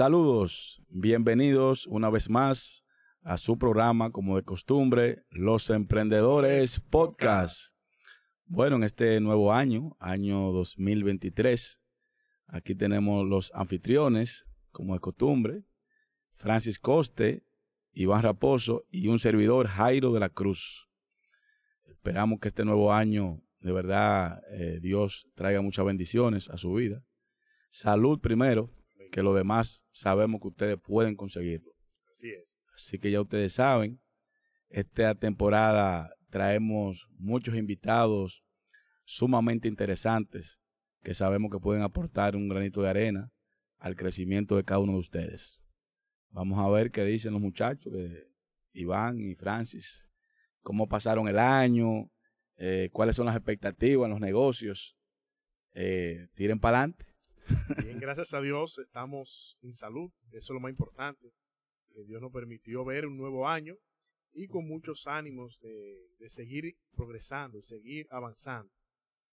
Saludos, bienvenidos una vez más a su programa, como de costumbre, Los Emprendedores Podcast. Bueno, en este nuevo año, año 2023, aquí tenemos los anfitriones, como de costumbre, Francis Coste, Iván Raposo y un servidor, Jairo de la Cruz. Esperamos que este nuevo año, de verdad, eh, Dios traiga muchas bendiciones a su vida. Salud primero, que lo demás sabemos que ustedes pueden conseguirlo. Así es. Así que ya ustedes saben, esta temporada traemos muchos invitados sumamente interesantes que sabemos que pueden aportar un granito de arena al crecimiento de cada uno de ustedes. Vamos a ver qué dicen los muchachos, de Iván y Francis, cómo pasaron el año, eh, cuáles son las expectativas en los negocios. Eh, tiren para adelante. Bien, gracias a Dios estamos en salud, eso es lo más importante. Que Dios nos permitió ver un nuevo año y con muchos ánimos de, de seguir progresando, de seguir avanzando.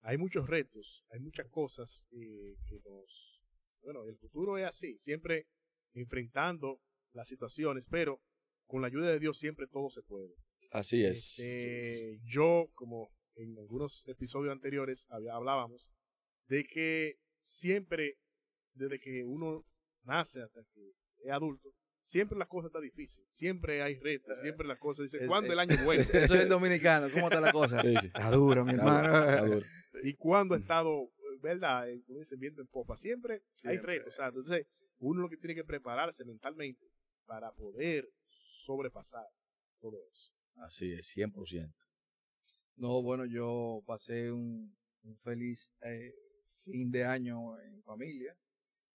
Hay muchos retos, hay muchas cosas eh, que nos... Bueno, el futuro es así, siempre enfrentando las situaciones, pero con la ayuda de Dios siempre todo se puede. Así es. Este, yo, como en algunos episodios anteriores hablábamos, de que siempre, desde que uno nace hasta que es adulto, siempre las cosas están difíciles, siempre hay retos, siempre las cosas dicen, es- ¿cuándo es- el año bueno? Eso es el dominicano. ¿Cómo está la cosa? Sí, sí. Está duro, mi Está hermano. duro, está duro. y cuándo ha estado, ¿verdad? Eh, Como dicen, viento en popa. Siempre, hay retos. O sea, entonces, uno lo que tiene que prepararse mentalmente para poder sobrepasar todo eso. Así es, 100%. No, bueno, yo pasé un, un feliz eh, fin de año en familia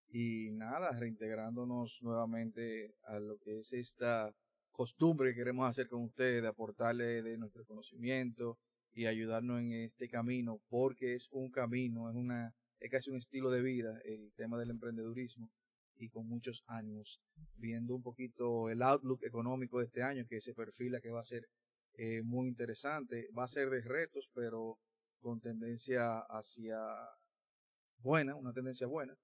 y nada, reintegrándonos nuevamente a lo que es esta costumbre que queremos hacer con ustedes, de aportarle de nuestro conocimiento y ayudarnos en este camino, porque es un camino, es una es casi un estilo de vida el tema del emprendedurismo y con muchos ánimos, viendo un poquito el outlook económico de este año que se perfila que va a ser eh, muy interesante. Va a ser de retos, pero con tendencia hacia buena, una tendencia buena.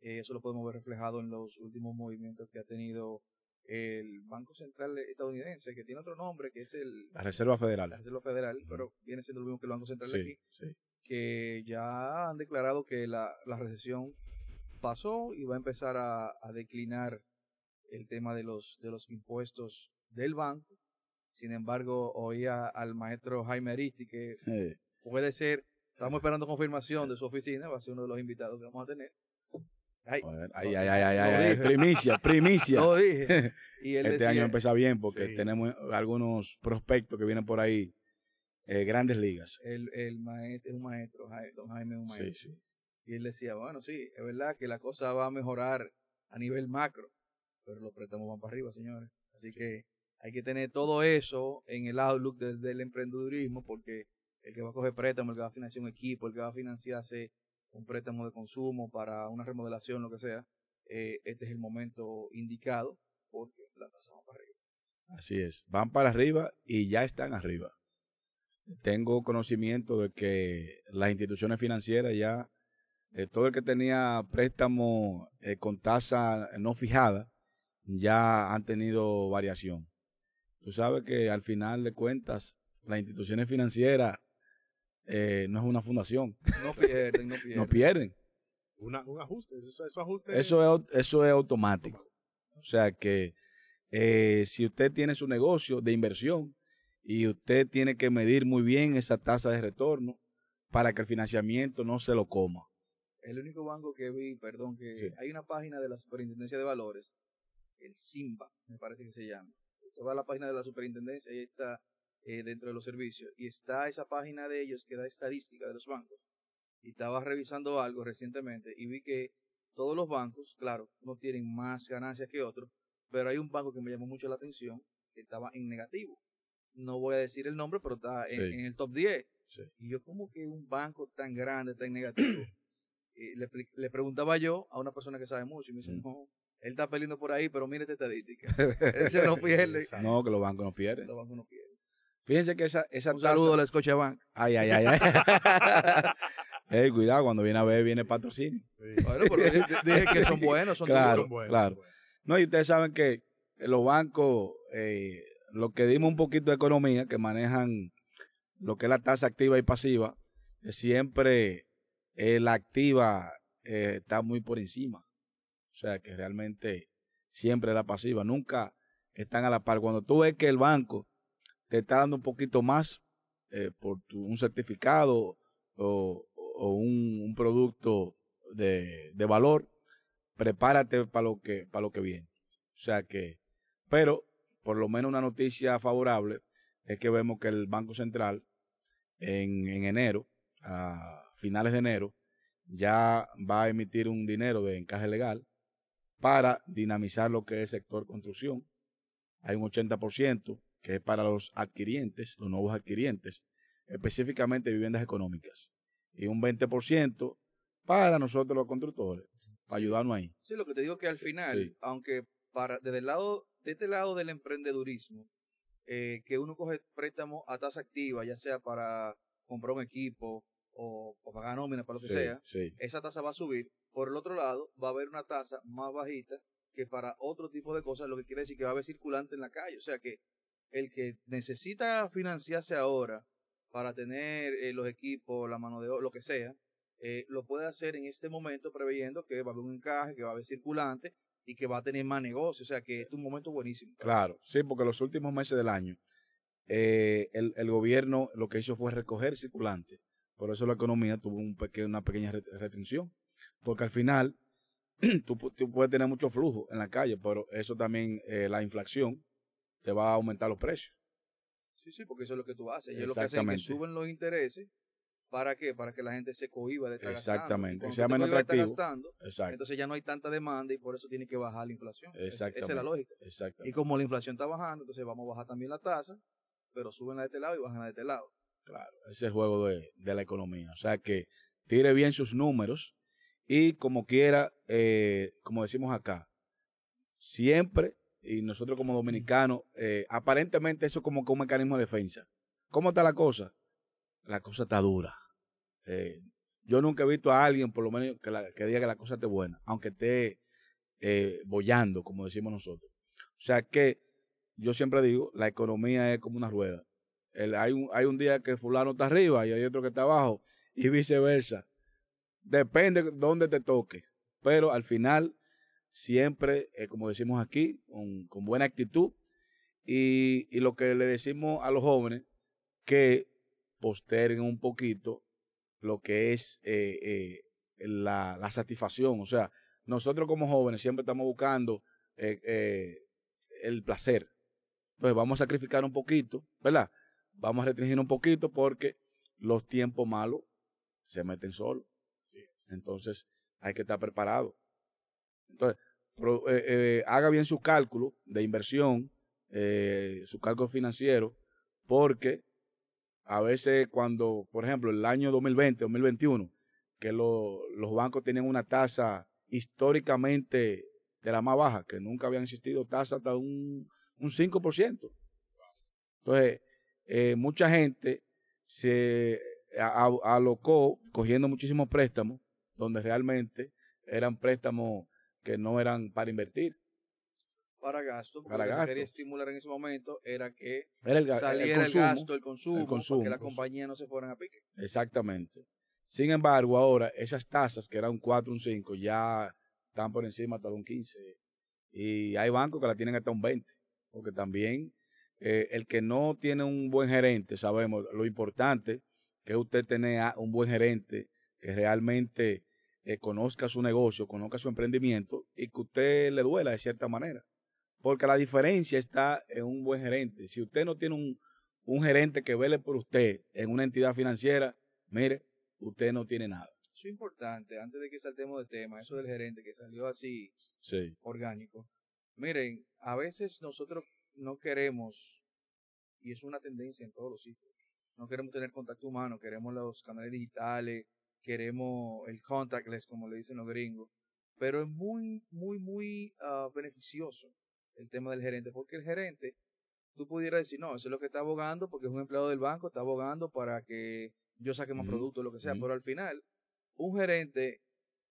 Eh, eso lo podemos ver reflejado en los últimos movimientos que ha tenido el Banco Central estadounidense, que tiene otro nombre, que es el La Reserva la Federal. Reserva Federal, pero viene siendo lo mismo que el Banco Central de aquí, Sí, sí. que ya han declarado que la, la recesión pasó y va a empezar a, a declinar el tema de los, de los impuestos del banco. Sin embargo, oía al maestro Jaime Aristi que puede ser, estamos esperando confirmación de su oficina, va a ser uno de los invitados que vamos a tener. Ay, joder, ay, ay, ay, primicia, primicia. lo dije. Y él este decía, año empieza bien porque Sí. tenemos algunos prospectos que vienen por ahí, eh, grandes ligas. el, el maestro, es un maestro, don Jaime es un maestro. Sí, sí. Y él decía, bueno, sí, es verdad que la cosa va a mejorar a nivel macro, pero los préstamos van para arriba, señores. Así que hay que tener todo eso en el outlook del, del emprendedurismo, porque el que va a coger préstamo, el que va a financiar un equipo, el que va a financiarse un préstamo de consumo para una remodelación, lo que sea, eh, este es el momento indicado, porque la tasa va para arriba. Así es. Van para arriba y ya están arriba. Tengo conocimiento de que las instituciones financieras ya, eh, todo el que tenía préstamo eh, con tasa no fijada, ya han tenido variación. Tú sabes que al final de cuentas, las instituciones financieras eh, no es una fundación, No pierden, no pierden. no pierden. Una, un ajuste, eso, eso ajuste. Eso es, eso es automático. O sea que eh, si usted tiene su negocio de inversión y usted tiene que medir muy bien esa tasa de retorno para que el financiamiento no se lo coma. El único banco que vi, perdón, que Sí. hay una página de la Superintendencia de Valores, el SIMBA, me parece que se llama. Usted va a la página de la Superintendencia y ahí está eh, dentro de los servicios. Y está esa página de ellos que da estadística de los bancos. Y estaba revisando algo recientemente y vi que todos los bancos, claro, no tienen más ganancias que otros, pero hay un banco que me llamó mucho la atención que estaba en negativo. No voy a decir el nombre, pero está en, Sí. en el top 10. Sí. Y yo, como que un banco tan grande está en negativo? Y le, preguntaba yo a una persona que sabe mucho y me dice, Mm. no, él está perdiendo por ahí, pero mire esta estadística. Ese no pierde. No, que los bancos no pierden. Los bancos no pierden. Fíjense que esa, esa Un saludo a la Scotiabank. Ay, ay, ay, ay. Ey, cuidado, cuando viene a ver, viene patrocinio. Sí. Bueno, pero dije, que son buenos, son Claro, seguros. Son buenos, claro. son buenos. No, y ustedes saben que los bancos, eh, lo que dimos un poquito de economía, que manejan lo que es la tasa activa y pasiva, eh, siempre eh, la activa eh, está muy por encima. O sea que realmente siempre la pasiva, nunca están a la par. Cuando tú ves que el banco te está dando un poquito más eh, por un certificado o, un, producto de, valor, prepárate para lo que lo que viene. O sea que, pero por lo menos una noticia favorable es que vemos que el Banco Central en, en enero, a finales de enero, ya va a emitir un dinero de encaje legal para dinamizar lo que es sector construcción. Hay un 80% que es para los adquirientes, los nuevos adquirientes, específicamente viviendas económicas. Y un 20% para nosotros los constructores, para ayudarnos ahí. Sí, lo que te digo que al final, sí. aunque para desde el lado, de este lado del emprendedurismo, eh, que uno coge préstamo a tasa activa, ya sea para comprar un equipo o, o pagar nómina, para lo que Sí, sea, sí. esa tasa va a subir. Por el otro lado, va a haber una tasa más bajita que para otro tipo de cosas, lo que quiere decir que va a haber circulante en la calle. O sea que el que necesita financiarse ahora para tener eh, los equipos, la mano de obra, lo que sea, eh, lo puede hacer en este momento preveyendo que va a haber un encaje, que va a haber circulante y que va a tener más negocio. O sea que este es un momento buenísimo. Claro, sí, porque los últimos meses del año eh, el, el gobierno lo que hizo fue recoger circulante. Por eso la economía tuvo un una pequeña re- restricción. Porque al final tú, pu- tú puedes tener mucho flujo en la calle, pero eso también, eh, la inflación, te va a aumentar los precios. Sí, sí, porque eso es lo que tú haces. Ellos lo que hacen es que Exactamente. suben los intereses. ¿Para qué? Para que la gente se cohiba de estar Exactamente, gastando. Y cuando menos atractivo. gastando, Exacto, entonces ya no hay tanta demanda y por eso tiene que bajar la inflación. Es- Esa es la Exactamente. lógica. Y exactamente. como la inflación está bajando, entonces vamos a bajar también la tasa, pero suben la de este lado y bajan la de este lado. Claro, ese es el juego de, de la economía. O sea que tire bien sus números y como quiera, eh, como decimos acá, siempre, y nosotros como dominicanos, eh, aparentemente eso es como que un mecanismo de defensa. ¿Cómo está la cosa? La cosa está dura. Eh, yo nunca he visto a alguien, por lo menos, que, diga que la cosa esté buena, aunque esté eh, bollando, como decimos nosotros. O sea que yo siempre digo, la economía es como una rueda. Hay, un, hay un día que fulano está arriba y hay otro que está abajo y viceversa. Depende de dónde te toque. Pero al final, siempre, eh, como decimos aquí, con, con buena actitud y, y lo que le decimos a los jóvenes, que posterguen un poquito lo que es eh, eh, la, la satisfacción. O sea, nosotros como jóvenes siempre estamos buscando el placer. Entonces vamos a sacrificar un poquito, ¿verdad? Vamos a restringir un poquito porque los tiempos malos se meten solos. Entonces hay que estar preparado. Entonces, eh, eh, haga bien su cálculo de inversión, eh, su cálculo financiero, porque a veces cuando, por ejemplo, el año 2020, 2021, que lo- los bancos tenían una tasa históricamente de la más baja, que nunca habían existido tasas hasta un, un 5%. Entonces, eh, mucha gente se alocó cogiendo muchísimos préstamos, donde realmente eran préstamos que no eran para invertir. Para gasto, porque Para lo que se gasto. quería estimular en ese momento era que Era el, saliera el, gasto, el consumo, el consumo, para que las compañías no se fueran a pique. Exactamente. Sin embargo, ahora esas tasas que eran un 4, un 5, ya están por encima hasta de un 15. Y hay bancos que la tienen hasta un 20. Porque también eh, el que no tiene un buen gerente, sabemos lo importante que es usted tener un buen gerente que realmente eh, conozca su negocio, conozca su emprendimiento y que usted le duela de cierta manera. Porque la diferencia está en un buen gerente. Si usted no tiene un, un gerente que vele por usted en una entidad financiera, mire, usted no tiene nada. Eso es importante, antes de que saltemos de tema, eso del gerente que salió así Sí. orgánico. Miren, a veces nosotros no queremos, y es una tendencia en todos los sitios, no queremos tener contacto humano, queremos los canales digitales, queremos el contactless, como le dicen los gringos, pero es muy, muy, muy ah, beneficioso el tema del gerente, porque el gerente, tú pudieras decir, no, eso es lo que está abogando, porque es un empleado del banco, está abogando para que yo saque más Ujú, productos, lo que sea, pero al final, un gerente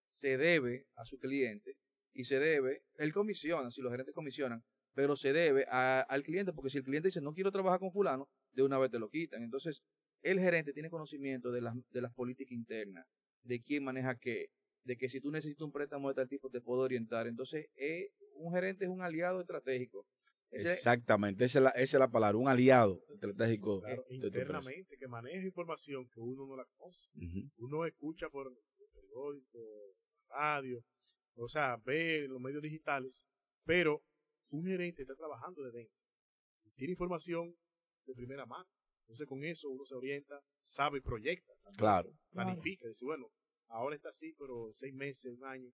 se debe a su cliente y se debe, él comisiona, si los gerentes comisionan, pero se debe al cliente, porque si el cliente dice no quiero trabajar con fulano, de una vez te lo quitan. Entonces, el gerente tiene conocimiento de las, de las políticas internas, de quién maneja qué, de que si tú necesitas un préstamo de tal tipo te puedo orientar. Entonces, eh, un gerente es un aliado estratégico. Exactamente, esa es, la, esa es la palabra, un aliado estratégico. internamente, que maneja información que uno no la conoce. Uno escucha por el periódico, radio, o sea, ve los medios digitales, pero un gerente está trabajando de dentro y tiene información de primera mano. Entonces con eso uno se orienta, sabe y proyecta. claro. Planifica, dice, bueno, ahora está así, pero seis meses, un año,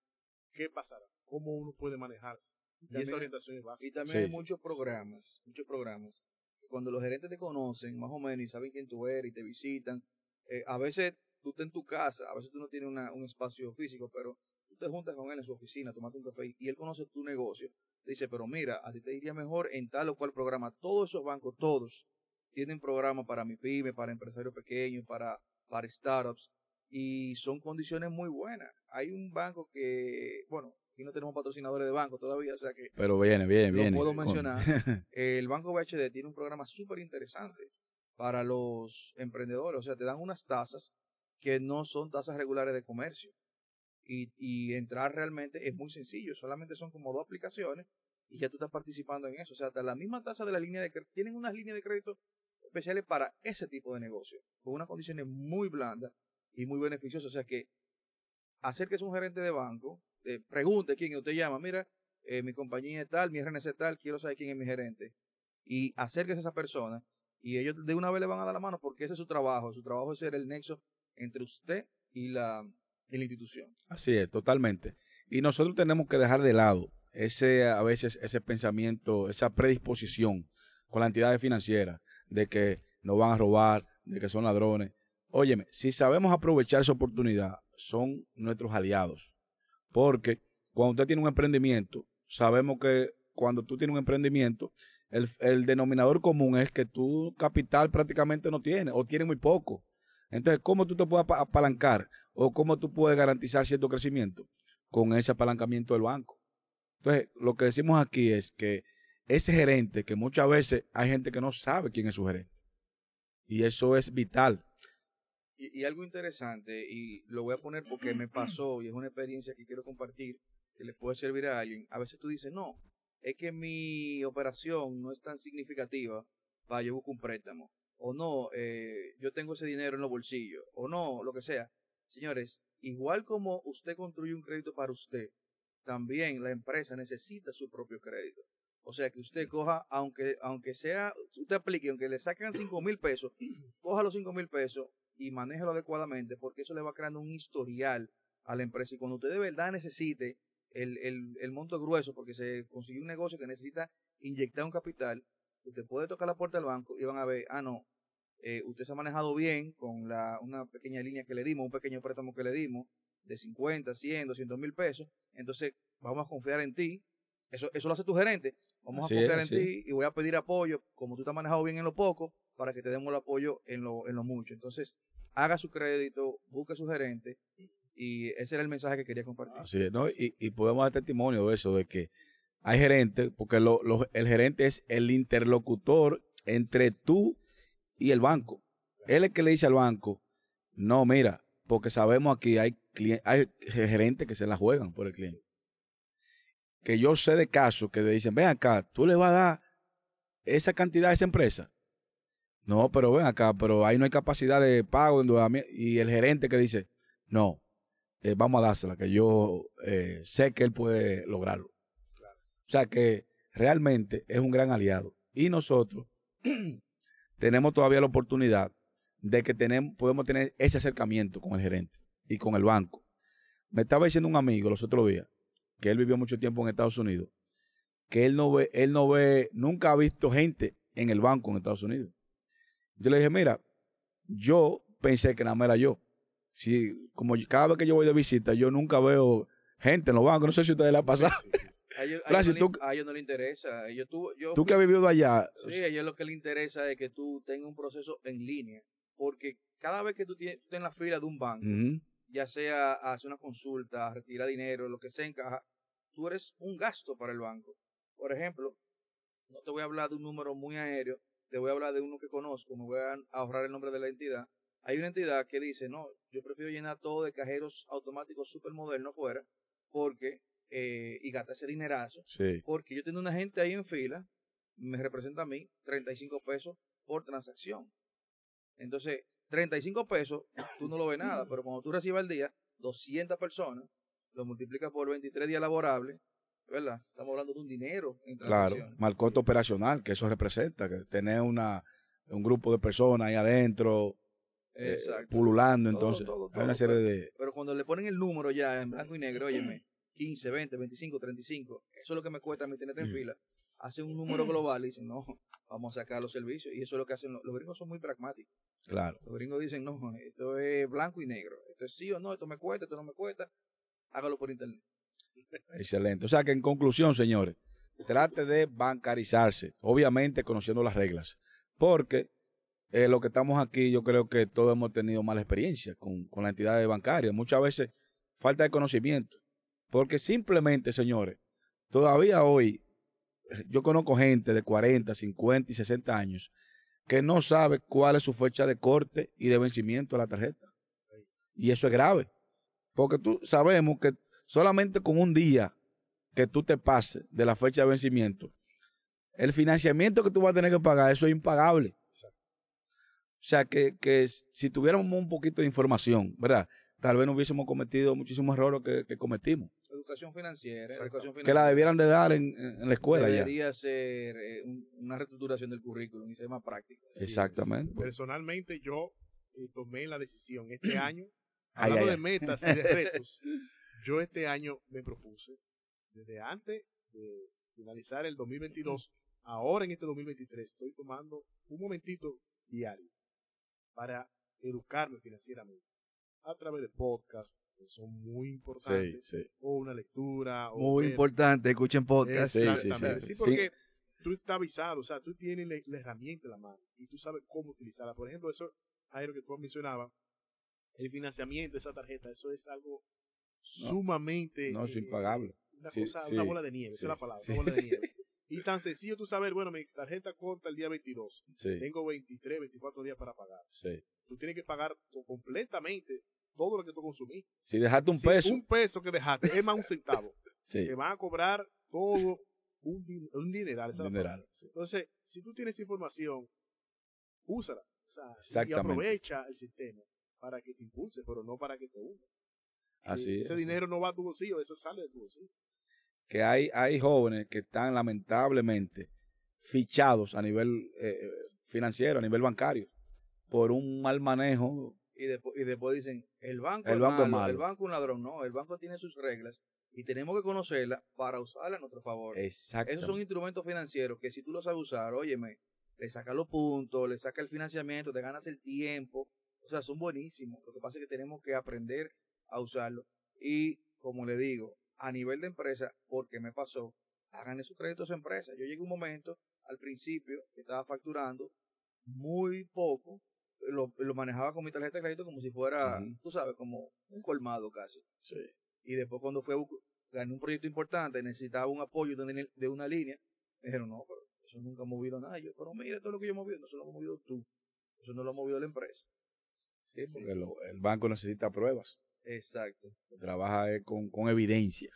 ¿qué pasará? ¿Cómo uno puede manejarse? Y, esa orientación es básica. Y también hay muchos programas, muchos programas. Cuando los gerentes te conocen, más o menos, y saben quién tú eres y te visitan, eh, a veces tú estás en tu casa, a veces tú no tienes un espacio físico, pero tú te juntas con él en su oficina, tomate un café y él conoce tu negocio. dice, pero mira, a ti te iría mejor en tal o cual programa. Todos esos bancos, todos, tienen programas para mi pyme, para empresarios pequeños, para, para startups y son condiciones muy buenas. Hay un banco que, bueno, aquí no tenemos patrocinadores de banco todavía, o sea que... Pero viene, viene, viene. puedo mencionar. el Banco BHD tiene un programa súper interesante para los emprendedores, o sea, te dan unas tasas que no son tasas regulares de comercio. Y, y entrar realmente es muy sencillo, solamente son como dos aplicaciones y ya tú estás participando en eso. O sea, la misma tasa de la línea de crédito, tienen unas líneas de crédito especiales para ese tipo de negocio, con unas condiciones muy blandas y muy beneficiosas. O sea que hacer que es un gerente de banco, eh, pregunte quién usted llama, mira, eh, mi compañía es tal, mi RNC es tal, quiero saber quién es mi gerente. Y acérquese a esa persona y ellos de una vez le van a dar la mano porque ese es su trabajo. Su trabajo es ser el nexo entre usted y la, y la institución. Así es, totalmente. Y nosotros tenemos que dejar de lado ese a veces ese pensamiento, esa predisposición con la entidad financiera de que nos van a robar, de que son ladrones. Óyeme, si sabemos aprovechar esa oportunidad, son nuestros aliados. Porque cuando usted tiene un emprendimiento, sabemos que cuando tú tienes un emprendimiento, el, denominador común es que tu capital prácticamente no tiene o tiene muy poco. Entonces, ¿cómo tú te puedes apalancar o cómo tú puedes garantizar cierto crecimiento? Con ese apalancamiento del banco. Entonces, lo que decimos aquí es que ese gerente, que muchas veces hay gente que no sabe quién es su gerente. Y eso es vital. Y, algo interesante, y lo voy a poner porque me pasó y es una experiencia que quiero compartir, que le puede servir a alguien. A veces tú dices, no, es que mi operación no es tan significativa para yo buscar un préstamo. O no, eh, yo tengo ese dinero en los bolsillos. O no, lo que sea. Señores, igual como usted construye un crédito para usted, también la empresa necesita su propio crédito. O sea, que usted coja, aunque, aunque sea, usted aplique, aunque le saquen 5 mil pesos, coja los 5 mil pesos y manéjelo adecuadamente, porque eso le va creando un historial a la empresa. Y cuando usted de verdad necesite el, el, el monto grueso, porque se consiguió un negocio que necesita inyectar un capital, usted puede tocar la puerta del banco y van a ver, ah, no, eh, usted se ha manejado bien con la, una pequeña línea que le dimos, un pequeño préstamo que le dimos, de 50, 100, 200 mil pesos, entonces vamos a confiar en ti. Eso, eso lo hace tu gerente. Vamos a confiar en ti y voy a pedir apoyo, como tú te has manejado bien en lo poco, para que te demos el apoyo en lo, en lo mucho. Entonces, haga su crédito, busque su gerente y ese era el mensaje que quería compartir. Así es, ¿no? Y, y podemos dar testimonio de eso, de que hay gerentes, porque lo, el gerente es el interlocutor entre tú y el banco. Él es el que le dice al banco, no, mira, porque sabemos aquí hay, hay gerentes que se la juegan por el cliente. Que yo sé de casos que le dicen, ven acá, tú le vas a dar esa cantidad a esa empresa. No, pero ven acá, pero ahí no hay capacidad de pago. Y el gerente que dice, no, eh, vamos a dársela, que yo eh, sé que él puede lograrlo. O sea que realmente es un gran aliado. Y nosotros tenemos todavía la oportunidad de que tenemos, podemos tener ese acercamiento con el gerente y con el banco. Me estaba diciendo un amigo los otros días, que él vivió mucho tiempo en Estados Unidos, que él no ve, él no ve, nunca ha visto gente en el banco en Estados Unidos. Yo le dije, mira, yo pensé que nada más era yo. Si, como cada vez que yo voy de visita, yo nunca veo gente en los bancos. No sé si a ustedes la ha pasado. A ellos, no, les interesa. tú, tú que has vivido allá. Sí, a ellos lo que les interesa es que tú tengas un proceso en línea. Porque cada vez que tú, tienes, en la fila de un banco, ya sea a hacer una consulta, a retirar dinero, lo que sea en caja, tú eres un gasto para el banco. Por ejemplo, no te voy a hablar de un número muy aéreo, te voy a hablar de uno que conozco, me voy a ahorrar el nombre de la entidad. Hay una entidad que dice, no, yo prefiero llenar todo de cajeros automáticos súper modernos fuera, porque, eh, y gastar ese dinerazo, Sí. porque yo tengo una gente ahí en fila, me representa a mí 35 pesos por transacción. Entonces, 35 pesos, tú no lo ves nada, pero cuando tú recibas al día 200 personas, lo multiplicas por 23 días laborables, ¿verdad? Estamos hablando de un dinero en Claro, mal costo operacional, que eso representa, que tener una, un grupo de personas ahí adentro, eh, pululando, Todo, entonces todo, hay una todo, serie de... Pero cuando le ponen el número ya en blanco y negro, óyeme, 15, 20, 25, 35, eso es lo que me cuesta a mí tenerte en Mm. fila. Hacen un número global y dicen, no, vamos a sacar los servicios. Y eso es lo que hacen los, los gringos, son muy pragmáticos. Claro, Los gringos dicen, no, esto es blanco y negro. Esto es sí o no, esto me cuesta, esto no me cuesta. Hágalo por internet. excelente. O sea que en conclusión, señores, trate de bancarizarse, obviamente conociendo las reglas, porque eh, lo que estamos aquí, yo creo que todos hemos tenido mala experiencia con, con la entidad bancaria. Muchas veces falta de conocimiento, porque simplemente, señores, todavía hoy yo conozco gente de 40, 50 y 60 años que no sabe cuál es su fecha de corte y de vencimiento de la tarjeta. Y eso es grave, porque tú sabemos que solamente con un día que tú te pases de la fecha de vencimiento, el financiamiento que tú vas a tener que pagar, eso es impagable. O sea, que, que si tuviéramos un poquito de información, ¿verdad? Tal vez no hubiésemos cometido muchísimos errores que cometimos, Educación financiera, que la debieran de dar en, en la escuela ya. Debería ser eh, un- una reestructuración del currículum y ser más práctico. Así es. Exactamente. Personalmente yo eh, tomé la decisión este año, Ay, hablando ay, de metas y de retos, yo este año me propuse, desde antes de finalizar el 2022, ahora en este 2023, estoy tomando un momentito diario para educarme financieramente a través de podcasts que son muy Sí, importantes, sí. o una lectura, o Muy ver- importante, escuchen podcast. Sí, sí, Exactamente. sí. Sí, Sí. porque tú estás avisado, o sea, tú tienes la, la herramienta en la mano y tú sabes cómo utilizarla. Por ejemplo, eso, Jairo, que tú mencionabas, el financiamiento de esa tarjeta, eso es algo sumamente... No, es eh, impagable. Una Sí, cosa, sí. una bola de nieve, Sí, esa es la sí, palabra, sí. una bola de nieve. Y tan sencillo tú saber, bueno, mi tarjeta corta el día 22, Sí, tengo 23, 24 días para pagar. sí. Tú tienes que pagar completamente todo lo que tú consumiste. Si dejaste un Si peso, Un peso que dejaste, es más un centavo. sí, Te van a cobrar todo un, din- un dineral. esa. Entonces, si tú tienes información, úsala. O sea, y Exactamente. aprovecha el sistema para que te impulse, pero no para que te hunda. Así es. Ese dinero no va a tu bolsillo, eso sale de tu bolsillo. Que hay, hay jóvenes que están lamentablemente fichados a nivel eh, financiero, a nivel bancario, por un mal manejo. Y, después, y después dicen, el banco, El es banco es malo, malo. el banco es un ladrón. No, el banco tiene sus reglas y tenemos que conocerlas para usarlas a nuestro favor. Exacto. Esos son instrumentos financieros que si tú los sabes usar, óyeme, le sacas los puntos, le sacas el financiamiento, te ganas el tiempo. O sea, son buenísimos. Lo que pasa es que tenemos que aprender a usarlo. Y como le digo, a nivel de empresa, porque me pasó, háganle sus créditos a empresa. Yo llegué un momento, al principio, que estaba facturando muy poco, lo, lo manejaba con mi tarjeta de crédito como si fuera, Ujú. tú sabes, como un colmado casi. Sí. Y después cuando fue gané un proyecto importante, necesitaba un apoyo de, una- de una línea, me dijeron, no, pero eso nunca ha movido nada. Y yo, pero mira, todo lo que yo he movido, no se lo ha movido tú. Eso no lo ha movido la empresa. Sí, porque lo- el banco necesita pruebas. Exacto. Trabaja eh, con, con evidencia.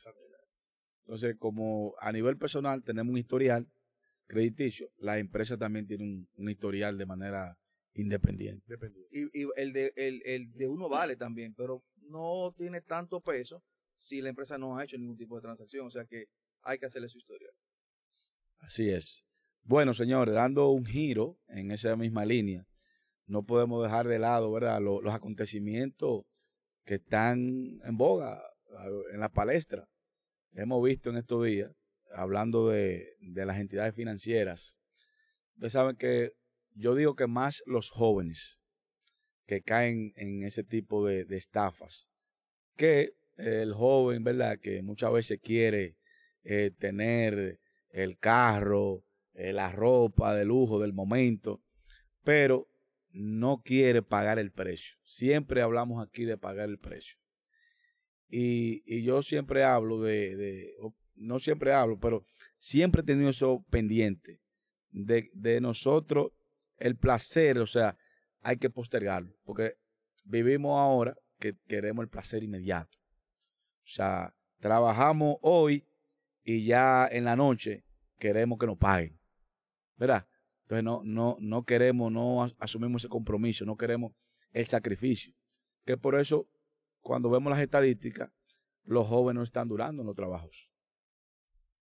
Entonces, como a nivel personal tenemos un historial crediticio, la empresa también tiene un, un historial de manera independiente. Y, y el, de, el, el de uno vale también, pero no tiene tanto peso si la empresa no ha hecho ningún tipo de transacción. O sea que hay que hacerle su historia. Así es. Bueno, señores, dando un giro en esa misma línea, no podemos dejar de lado, ¿verdad? Lo- los acontecimientos que están en boga, en la palestra. Hemos visto en estos días, hablando de, de las entidades financieras, ustedes saben que yo digo que más los jóvenes que caen en ese tipo de, de estafas, que el joven, ¿verdad? Que muchas veces quiere eh, tener el carro, eh, la ropa de lujo del momento, pero no quiere pagar el precio. Siempre hablamos aquí de pagar el precio. Y, y yo siempre hablo de, de, no siempre hablo, pero siempre he tenido eso pendiente, de, de nosotros, el placer, o sea, hay que postergarlo, porque vivimos ahora que queremos el placer inmediato. O sea, trabajamos hoy y ya en la noche queremos que nos paguen. ¿Verdad? Entonces no, no, no queremos, no asumimos ese compromiso, no queremos el sacrificio. Que por eso, cuando vemos las estadísticas, los jóvenes no están durando en los trabajos.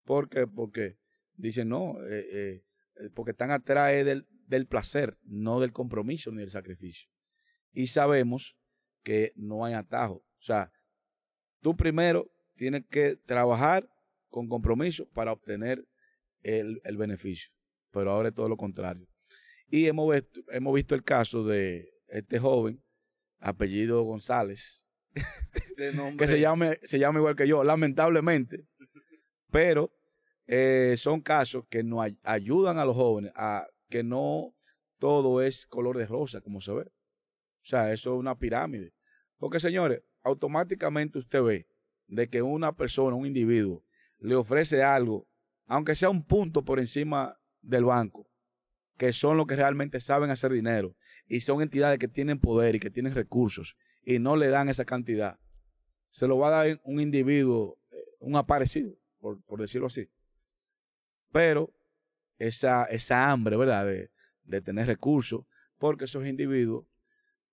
¿Por qué? Porque dicen, no, eh, eh, porque están atrás del, del placer, no del compromiso ni del sacrificio. Y sabemos que no hay atajo. O sea, tú primero tienes que trabajar con compromiso para obtener el, el beneficio. Pero ahora es todo lo contrario. Y hemos visto, hemos visto el caso de este joven, apellido González, que se llama, se llama igual que yo, lamentablemente. Pero eh, son casos que nos ayudan a los jóvenes a que no todo es color de rosa, como se ve. O sea, eso es una pirámide. Porque, señores, automáticamente usted ve de que una persona, un individuo, le ofrece algo, aunque sea un punto por encima del banco, que son los que realmente saben hacer dinero y son entidades que tienen poder y que tienen recursos y no le dan esa cantidad, se lo va a dar un individuo, eh, un aparecido, por, decirlo así. Pero esa, esa hambre, ¿verdad? De, de tener recursos, porque esos individuos,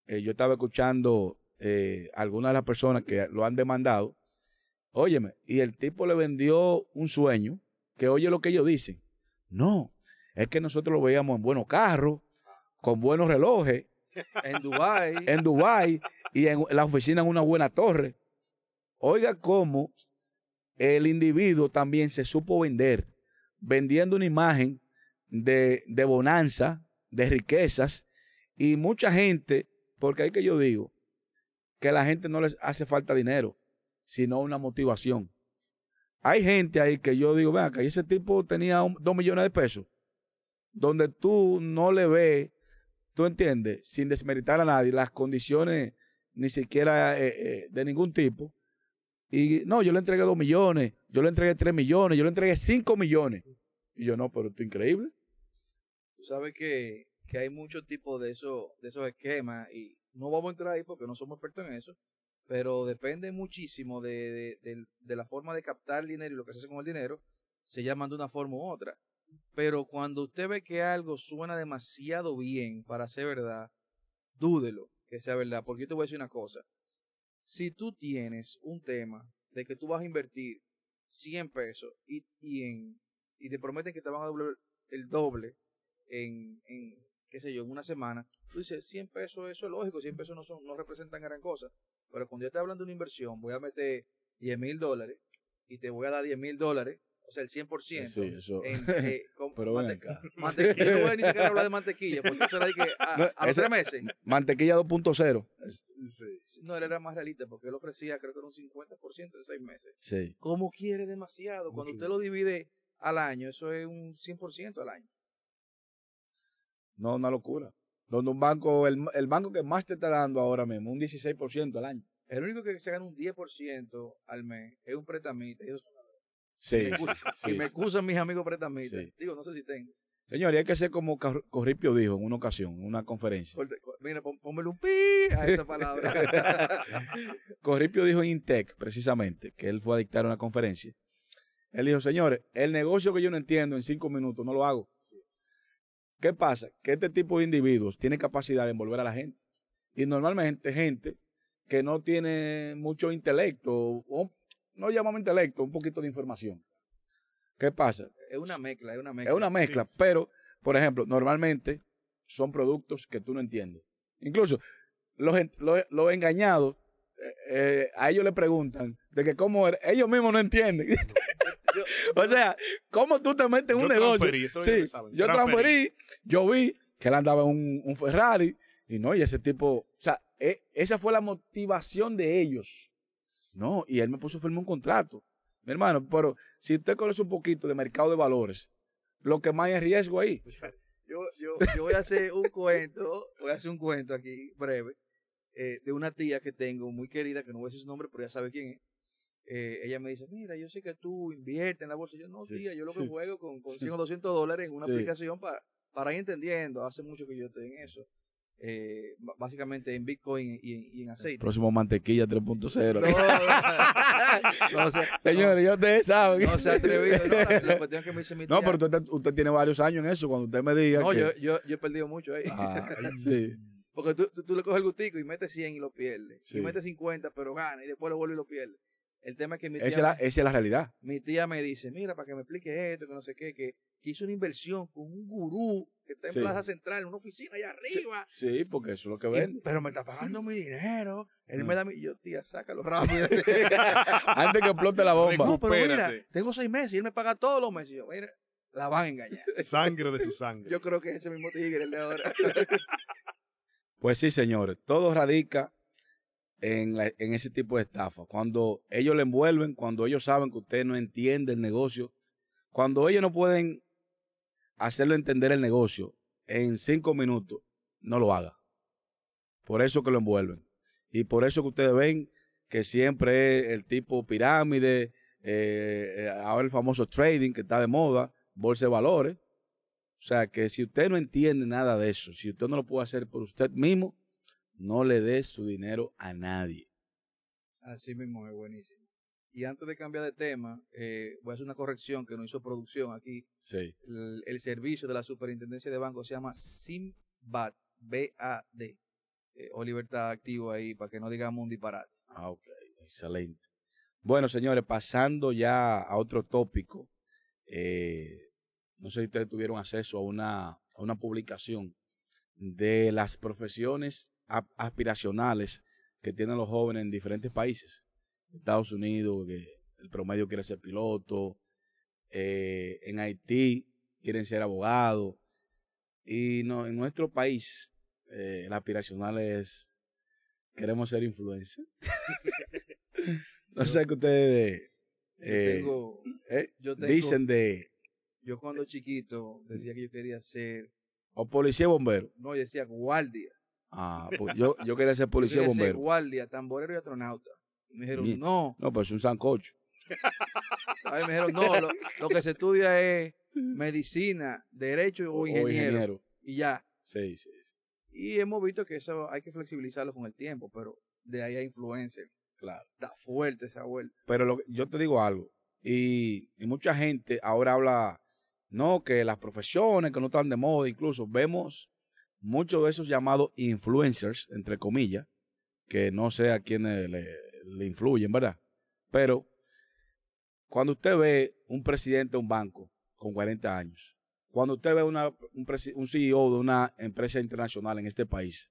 eh, yo estaba escuchando eh, algunas de las personas que lo han demandado, óyeme, y el tipo le vendió un sueño, que oye lo que ellos dicen. No, es que nosotros lo veíamos en buenos carros, con buenos relojes. En Dubai. En Dubai y en la oficina en una buena torre. Oiga cómo el individuo también se supo vender, vendiendo una imagen de, de bonanza, de riquezas, y mucha gente, porque hay que yo digo, que a la gente no les hace falta dinero, sino una motivación. Hay gente ahí que yo digo, vea, que ese tipo tenía dos millones de pesos, donde tú no le ves, tú entiendes, sin desmeritar a nadie, las condiciones ni siquiera eh, eh, de ningún tipo. Y no, yo le entregué dos millones, yo le entregué tres millones, yo le entregué cinco millones. Y yo no, pero esto es increíble. Tú sabes que, que hay muchos tipos de, eso, de esos esquemas y no vamos a entrar ahí porque no somos expertos en eso, pero depende muchísimo de, de, la forma de captar el dinero y lo que se hace con el dinero, se llaman de una forma u otra. Pero cuando usted ve que algo suena demasiado bien para ser verdad, dúdelo que sea verdad, porque yo te voy a decir una cosa. Si tú tienes un tema de que tú vas a invertir 100 pesos y, y, en, y te prometen que te van a doblar el doble en, en, qué sé yo, en una semana, tú dices, 100 pesos, eso es lógico, 100 pesos no, son, no representan gran cosa. Pero cuando yo te hablo de una inversión, voy a meter 10 mil dólares y te voy a dar 10 mil dólares, o sea, el 100%. Sí, eso. En, eh, Pero ven acá. Mantequilla. Yo no voy a ni siquiera hablar de mantequilla, porque eso era de que a, a los tres meses. Mantequilla 2.0. Sí. No, él era más realista, porque él ofrecía, creo que era un 50% en seis meses. Sí. ¿Cómo quiere demasiado? Cuando usted lo divide al año, eso es un 100% al año. No, una locura. Donde un banco, el, el banco que más te está dando ahora mismo, un 16% al año. El único que se gana un 10% al mes es un pretamita. Sí, sí, me excusan mis amigos pretamitas. Digo, no sé si tengo. Señor, y hay que ser como Corripio dijo en una ocasión, en una conferencia. Mira, póngale un pi a esa palabra. Corripio dijo en Intec, precisamente, que él fue a dictar una conferencia. Él dijo, señores, el negocio que yo no entiendo en cinco minutos no lo hago. ¿Qué pasa? Que este tipo de individuos tiene capacidad de envolver a la gente. Y normalmente gente que no tiene mucho intelecto, o no llamamos intelecto, un poquito de información. ¿Qué pasa? Es una mezcla, es una mezcla. Es una mezcla, pero, por ejemplo, normalmente son productos que tú no entiendes. Incluso los, los, engañados, eh, eh, a ellos le preguntan de que cómo ellos mismos no entienden. o sea, ¿cómo tú te metes en un negocio? sí, yo transferí, yo vi que él andaba en un, Ferrari y no, y ese tipo, o sea, e, esa fue la motivación de ellos. No, y él me puso a firmar un contrato. Mi hermano, pero si usted conoce un poquito de mercado de valores, lo que más es riesgo ahí. Yo, yo, yo voy a hacer un cuento, voy a hacer un cuento aquí breve. eh, de una tía que tengo muy querida, que no voy a decir su nombre, pero ya sabe quién es. Eh, ella me dice, mira, yo sé que tú inviertes en la bolsa. Yo, no, Sí, tía, yo lo que sí. juego con, con 100 o 200 dólares en una Sí. aplicación para, para ir entendiendo. Hace mucho que yo estoy en eso. Eh, básicamente en Bitcoin y, en- y en aceite. Próximo mantequilla 3.0. No, no, o sea, Señores, ya ustedes saben. no, no se ha atrevido. No, la, la cuestión es que me dice mi tía. No, pero usted, usted tiene varios años en eso. Cuando usted me diga No, que... yo, yo, yo he perdido mucho ahí. Ah, sí. Porque tú, tú, tú le coges el gustico y metes 100 y lo pierdes. Sí. Y metes 50, pero gana. Y después lo vuelve y lo pierde. El tema es que mi tía, Esa es, la, me, esa es la realidad. mi tía me dice, mira, para que me explique esto, que no sé qué, que, que hizo una inversión con un gurú que está en Sí. Plaza Central, en una oficina allá arriba. Sí, porque eso es lo que Y- ven. pero me está pagando mi dinero. Él Ah. me da mi... y Yo, tía, sácalo rápido. Antes que explote la bomba. no, pero mira, tengo seis meses y él me paga todos los meses. Y yo, mira, la van a engañar. Sangre de su sangre. Yo creo que es ese mismo tigre el de ahora. Pues sí, señores, todo radica en, ese tipo de estafa. Cuando ellos le envuelven, cuando ellos saben que usted no entiende el negocio, cuando ellos no pueden hacerlo entender el negocio en cinco minutos, no lo haga. Por eso que lo envuelven. Y por eso que ustedes ven que siempre es el tipo pirámide, eh, eh, ahora el famoso trading que está de moda, bolsa de valores. O sea que si usted no entiende nada de eso, si usted no lo puede hacer por usted mismo, no le dé su dinero a nadie. Así mismo es buenísimo. Y antes de cambiar de tema, eh, voy a hacer una corrección que no hizo producción aquí. Sí. El, el servicio de la Superintendencia de Bancos se llama SIMBAD, B-A-D. Eh, Oliver está activo ahí para que no digamos un disparate. Ah, ok, excelente. Bueno, señores, pasando ya a otro tópico, eh, no sé si ustedes tuvieron acceso a una, a una publicación de las profesiones aspiracionales que tienen los jóvenes en diferentes países. Estados Unidos, que el promedio quiere ser piloto, eh, en Haití quieren ser abogados, y no, en nuestro país eh, el aspiracional es queremos ser influencers. no sé qué ustedes eh, tengo, eh, yo tengo- dicen de yo cuando chiquito decía que yo quería ser, o policía bombero. no, yo decía guardia. Ah, pues yo, yo quería ser Yo policía o quería ser bombero. guardia, tamborero y astronauta. Me dijeron, no. No, pues es un sancocho. A mí me dijeron, no, lo, lo que se estudia es medicina, derecho o O ingeniero. Y ya. Sí, sí, sí, Y hemos visto que eso hay que flexibilizarlo con el tiempo, pero de ahí a influencer. claro. Está fuerte esa vuelta. Pero lo, yo te digo algo, y, y mucha gente ahora habla, no, que las profesiones que no están de moda, incluso vemos muchos de esos llamados influencers, entre comillas, que no sé a quiénes le, influyen, ¿verdad? Pero cuando usted ve un presidente de un banco con 40 años, cuando usted ve un, CEO de una empresa internacional en este país,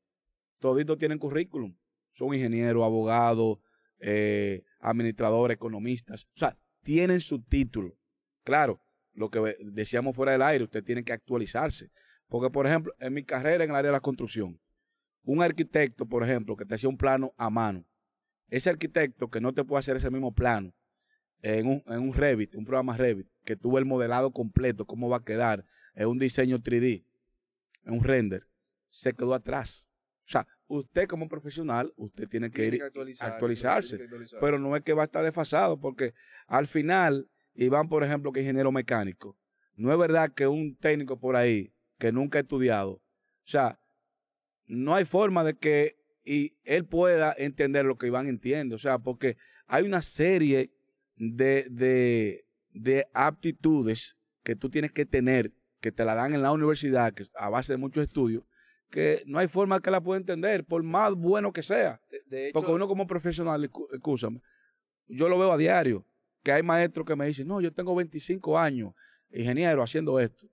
toditos tienen currículum, son ingenieros, abogados, eh, administradores, economistas, o sea, tienen su título. Claro, lo que decíamos fuera del aire, usted tiene que actualizarse. Porque, por ejemplo, en mi carrera en el área de la construcción, un arquitecto, por ejemplo, que te hacía un plano a mano, ese arquitecto que no te puede hacer ese mismo plano en un, en un Revit, un programa Revit, que tuvo el modelado completo, cómo va a quedar, en un diseño 3D, en un render, se quedó atrás. O sea, usted como profesional, usted tiene que Tiene ir actualizarse. actualizarse. tiene que actualizarse. pero no es que va a estar desfasado, porque al final, Iván, por ejemplo, que es ingeniero mecánico, no es verdad que un técnico por ahí que nunca ha estudiado, o sea, no hay forma de que y él pueda entender lo que Iván entiende, o sea, porque hay una serie de, de, de aptitudes que tú tienes que tener, que te la dan en la universidad, que a base de muchos estudios, que no hay forma que la pueda entender, por más bueno que sea. de, de hecho, Porque uno como profesional, escú- escúchame, yo lo veo a diario, que hay maestros que me dicen, no, yo tengo 25 años, ingeniero, haciendo esto.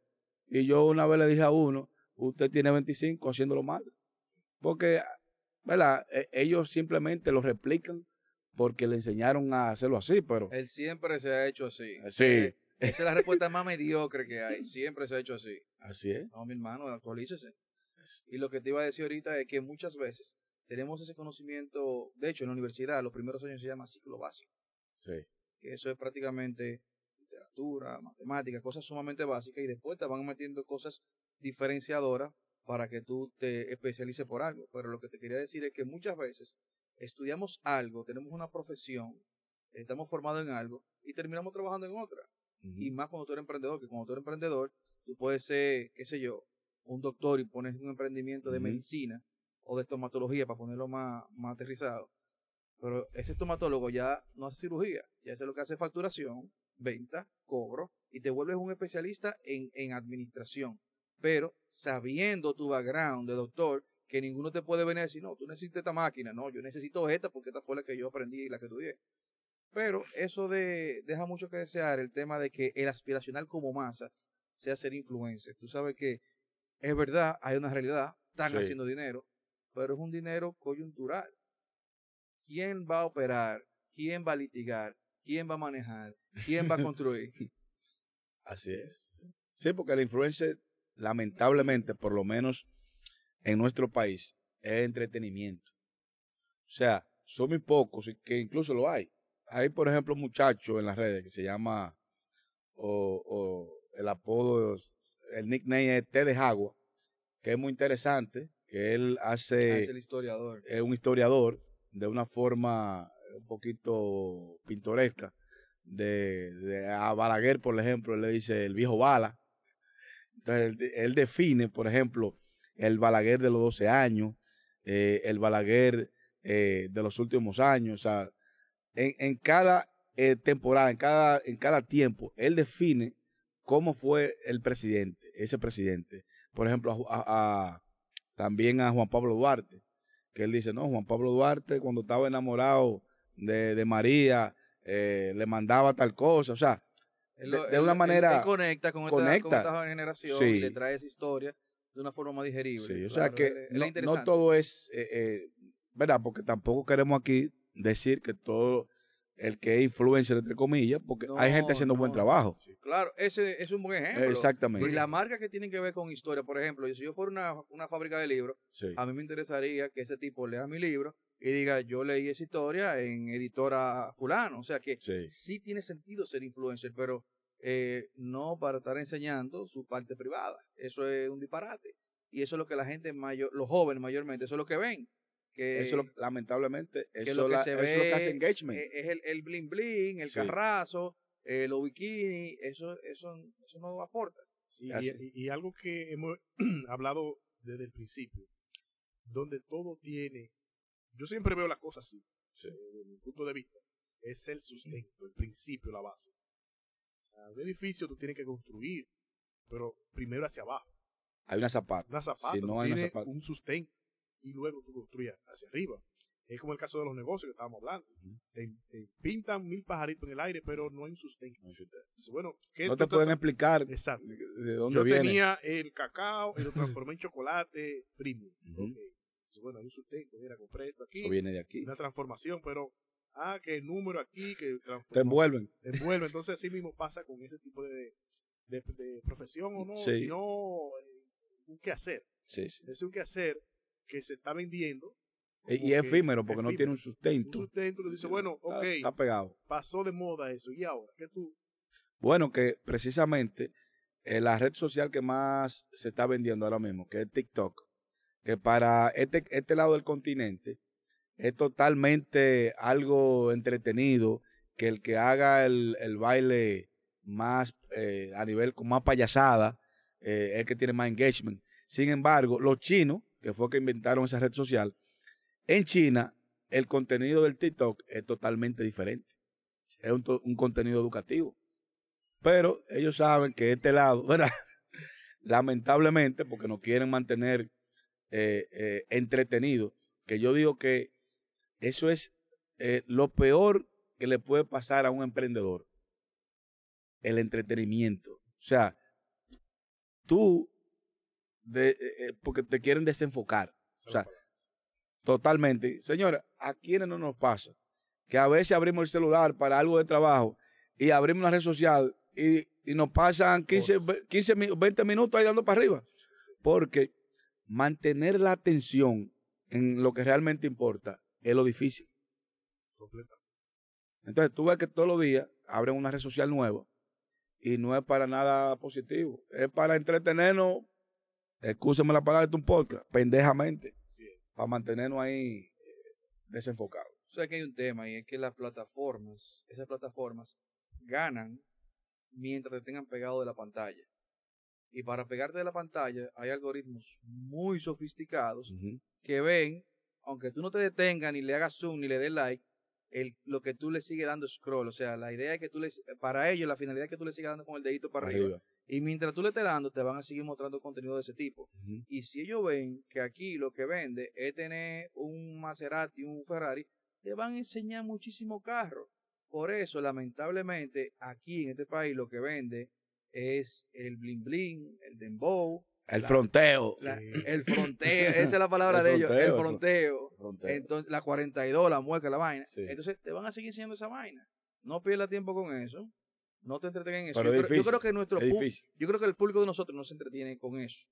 Y yo una vez le dije a uno, usted tiene 25 haciéndolo mal. Porque, ¿verdad? E- ellos simplemente lo replican porque le enseñaron a hacerlo así, pero... él siempre se ha hecho así. Sí. Eh, esa es la respuesta más mediocre que hay. Siempre se ha hecho así. Así es. No, mi hermano, actualícese. Y lo que te iba a decir ahorita es que muchas veces tenemos ese conocimiento, de hecho en la universidad los primeros años se llama ciclo básico, Sí. que eso es prácticamente literatura, matemáticas, cosas sumamente básicas y después te van metiendo cosas diferenciadoras para que tú te especialices por algo. Pero lo que te quería decir es que muchas veces estudiamos algo, tenemos una profesión, estamos formados en algo y terminamos trabajando en otra. Y más cuando tú eres emprendedor, que cuando tú eres emprendedor, tú puedes ser, qué sé yo, un doctor y pones un emprendimiento de medicina o de estomatología, para ponerlo más, más aterrizado. Pero ese estomatólogo ya no hace cirugía, ya hace lo que hace facturación, venta, cobro, y te vuelves un especialista en, en administración. Pero sabiendo tu background de doctor, que ninguno te puede venir a decir, no, tú necesitas esta máquina, no, yo necesito esta porque esta fue la que yo aprendí y la que estudié. Pero eso de, deja mucho que desear el tema de que el aspiracional como masa sea ser influencer. Tú sabes que es verdad, hay una realidad, están Sí. haciendo dinero, pero es un dinero coyuntural. ¿Quién va a operar? ¿Quién va a litigar? ¿Quién va a manejar? ¿Quién va a construir? Así es. Sí, porque la influencer, lamentablemente, por lo menos en nuestro país, es entretenimiento. O sea, son muy pocos, y que incluso lo hay. Hay, por ejemplo, un muchacho en las redes que se llama, o, o el apodo, el nickname es T de Jagua, que es muy interesante, que él hace, es el historiador. es un historiador de una forma un poquito pintoresca. De, de a Balaguer, por ejemplo, él le dice el viejo Bala. Entonces, él, define, por ejemplo, el Balaguer de los 12 años, eh, el Balaguer eh, de los últimos años. O sea, en, en cada eh, temporada, en cada, en cada tiempo, él define cómo fue el presidente, ese presidente. Por ejemplo, a- también a Juan Pablo Duarte, que él dice, no, Juan Pablo Duarte cuando estaba enamorado de, de María, eh, le mandaba tal cosa, o sea, Él de- lo- de él- una manera- él conecta con, Esta, conecta. con esta generación Sí. y le trae esa historia de una forma más digerible. Sí, o Claro, sea que no, todo es, eh, eh, ¿verdad? Porque tampoco queremos aquí decir que todo el que es influencer, entre comillas, porque hay gente No, haciendo buen trabajo. Claro, ese es un buen ejemplo. Exactamente. Y las marcas que tienen que ver con historia, por ejemplo, si yo fuera una, una fábrica de libros, Sí. a mí me interesaría que ese tipo lea mi libro y diga, yo leí esa historia en editora fulano. O sea que Sí. sí tiene sentido ser influencer, pero eh, no para estar enseñando su parte privada. Eso es un disparate. Y eso es lo que la gente mayor, los jóvenes mayormente, eso es lo que ven. Que Eso, lo- lamentablemente, que eso, lo que la- se eso es lo que hace ve engagement. eh, es el, el bling bling, el Sí. carrazo, eh, los bikinis, eso, eso, eso no aporta. Sí, y algo que hemos hablado desde el principio, donde todo tiene, yo siempre veo las cosas así, Sí. eh, desde mi punto de vista, es el sustento, el principio, la base. O sea, un edificio tú tienes que construir, pero primero hacia abajo. Hay una zapata. Una zapata, Si tú no hay una tienes zapata. un sustento y luego tú construyas hacia arriba. Es como el caso de los negocios que estábamos hablando. Te, te pintan mil pajaritos en el aire, pero no hay un sustento. Dice, bueno, ¿qué No te pueden explicar Exacto. de de dónde Yo viene. tenía el cacao y lo transformé en chocolate premium. Ok. Bueno, hay un sustento. Mira, compré esto aquí. Eso viene de aquí. Una transformación, pero, ah, que el número aquí, que Te envuelven. te envuelve. Entonces, así mismo pasa con ese tipo de, de, de profesión o no, Sí. sino eh, un quehacer. Sí, sí. Es un quehacer que se está vendiendo. Y, como y es efímero porque no tiene un Un sustento. sustento que dice, bueno, Está- ok, Está pegado. pasó de moda eso. ¿Y ahora? ¿Qué tú? Bueno, que precisamente eh, la red social que más se está vendiendo ahora mismo, que es TikTok, que para este, este lado del continente es totalmente algo entretenido, que el que haga el, el baile más eh, a nivel con más payasada eh, es el que tiene más engagement. Sin embargo, los chinos, que fue que inventaron esa red social, en China el contenido del TikTok es totalmente diferente. Es un, un contenido educativo. Pero ellos saben que este lado, ¿verdad? Lamentablemente, porque nos quieren mantener eh, eh, entretenidos, que yo digo que eso es eh, lo peor que le puede pasar a un emprendedor. El entretenimiento. O sea, tú, de, porque te quieren desenfocar. O sea, Totalmente. Señora, ¿a quiénes no nos pasa? Que a veces abrimos el celular para algo de trabajo y abrimos una red social y, y nos pasan 15, Horas. ve- 15, mi- 20 minutos ahí dando para arriba. Porque mantener la atención en lo que realmente importa es lo difícil. Entonces tú ves que todos los días abren una red social nueva y no es para nada positivo. Es para entretenernos excúseme la palabra de un podcast, pendejamente, Así es. para mantenernos ahí eh, desenfocados. O sea que hay un tema y es que las plataformas, esas plataformas ganan mientras te tengan pegado de la pantalla. Y para pegarte de la pantalla hay algoritmos muy sofisticados que ven, aunque tú no te detengas ni le hagas zoom ni le des like, el, lo que tú le sigues dando scroll. O sea, la idea es que tú le, para ellos la finalidad es que tú le sigas dando con el dedito para arriba. Arriba. Y mientras tú le estés dando, te van a seguir mostrando contenido de ese tipo. Y si ellos ven que aquí lo que vende es tener un Maserati, un Ferrari, te van a enseñar muchísimo carro. Por eso, lamentablemente, aquí en este país lo que vende es el bling bling, el dembow, El La- fronteo. la- Sí. el fronteo, esa es la palabra El de ellos, fronteo, el el fronteo. fronteo. Entonces, la 42, la mueca, la vaina. Sí. Entonces, te van a seguir enseñando esa vaina. No pierdas tiempo con eso. No te entretengan en eso. Pero Yo es creo, yo difícil, creo que nuestro es pu- difícil. yo creo que el público de nosotros no se entretiene con eso.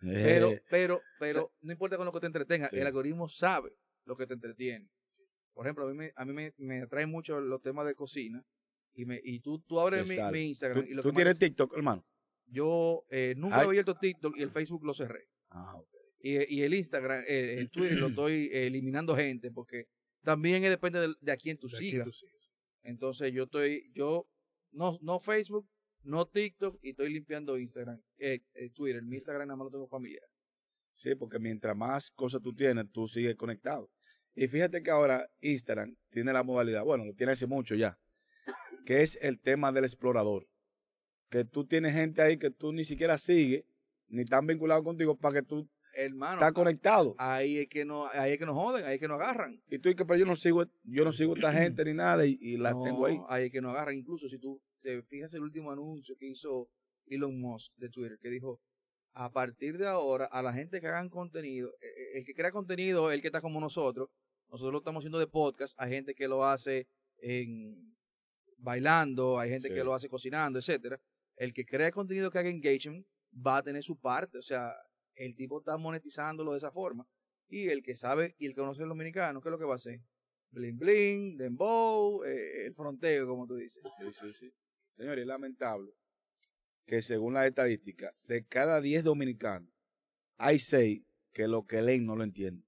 Pero, Eh, pero, pero, no importa con lo que te entretenga, Sí. el algoritmo sabe lo que te entretiene. Por ejemplo, a mí me, a mí me, me atrae mucho los temas de cocina. Y, me, y tú, tú abres mi, Instagram. ¿Tú, y lo tú que tienes TikTok, hermano? yo eh, nunca he abierto TikTok y el Facebook lo cerré. Ah, ok. Y, y el Instagram, eh, el Twitter lo estoy eh, eliminando gente porque también depende de, de a quién tú De sigas. tú. Entonces yo estoy, yo, no, no Facebook, no TikTok y estoy limpiando Instagram, eh, eh, Twitter. Mi Instagram nada más lo tengo familiar. Sí, porque mientras más cosas tú tienes, tú sigues conectado. Y fíjate que ahora Instagram tiene la modalidad, bueno, lo tiene hace mucho ya, que es el tema del explorador. Que tú tienes gente ahí que tú ni siquiera sigues, ni están vinculados contigo para que tú Hermano, estás conectado. ahí es que no, ahí es que nos joden, ahí es que nos agarran. Y tú dices, pero yo no sigo, yo no sigo a esta gente ni nada y, y la No, tengo ahí. Ahí es que nos agarran. Incluso si tú te fijas el último anuncio que hizo Elon Musk de Twitter, que dijo, a partir de ahora, a la gente que hagan contenido, eh, eh, el que crea contenido, el que está como nosotros, nosotros lo estamos haciendo de podcast, hay gente que lo hace en bailando, hay gente Sí. que lo hace cocinando, etcétera. El que crea contenido que haga engagement va a tener su parte, o sea, el tipo está monetizándolo de esa forma. Y el que sabe y el que conoce el dominicano, ¿qué es lo que va a hacer? Bling bling, dembow, eh, el fronteo, como tú dices. Sí, sí, sí. Señores, es lamentable que según las estadísticas, de cada 10 dominicanos, hay 6 que lo que leen no lo entienden.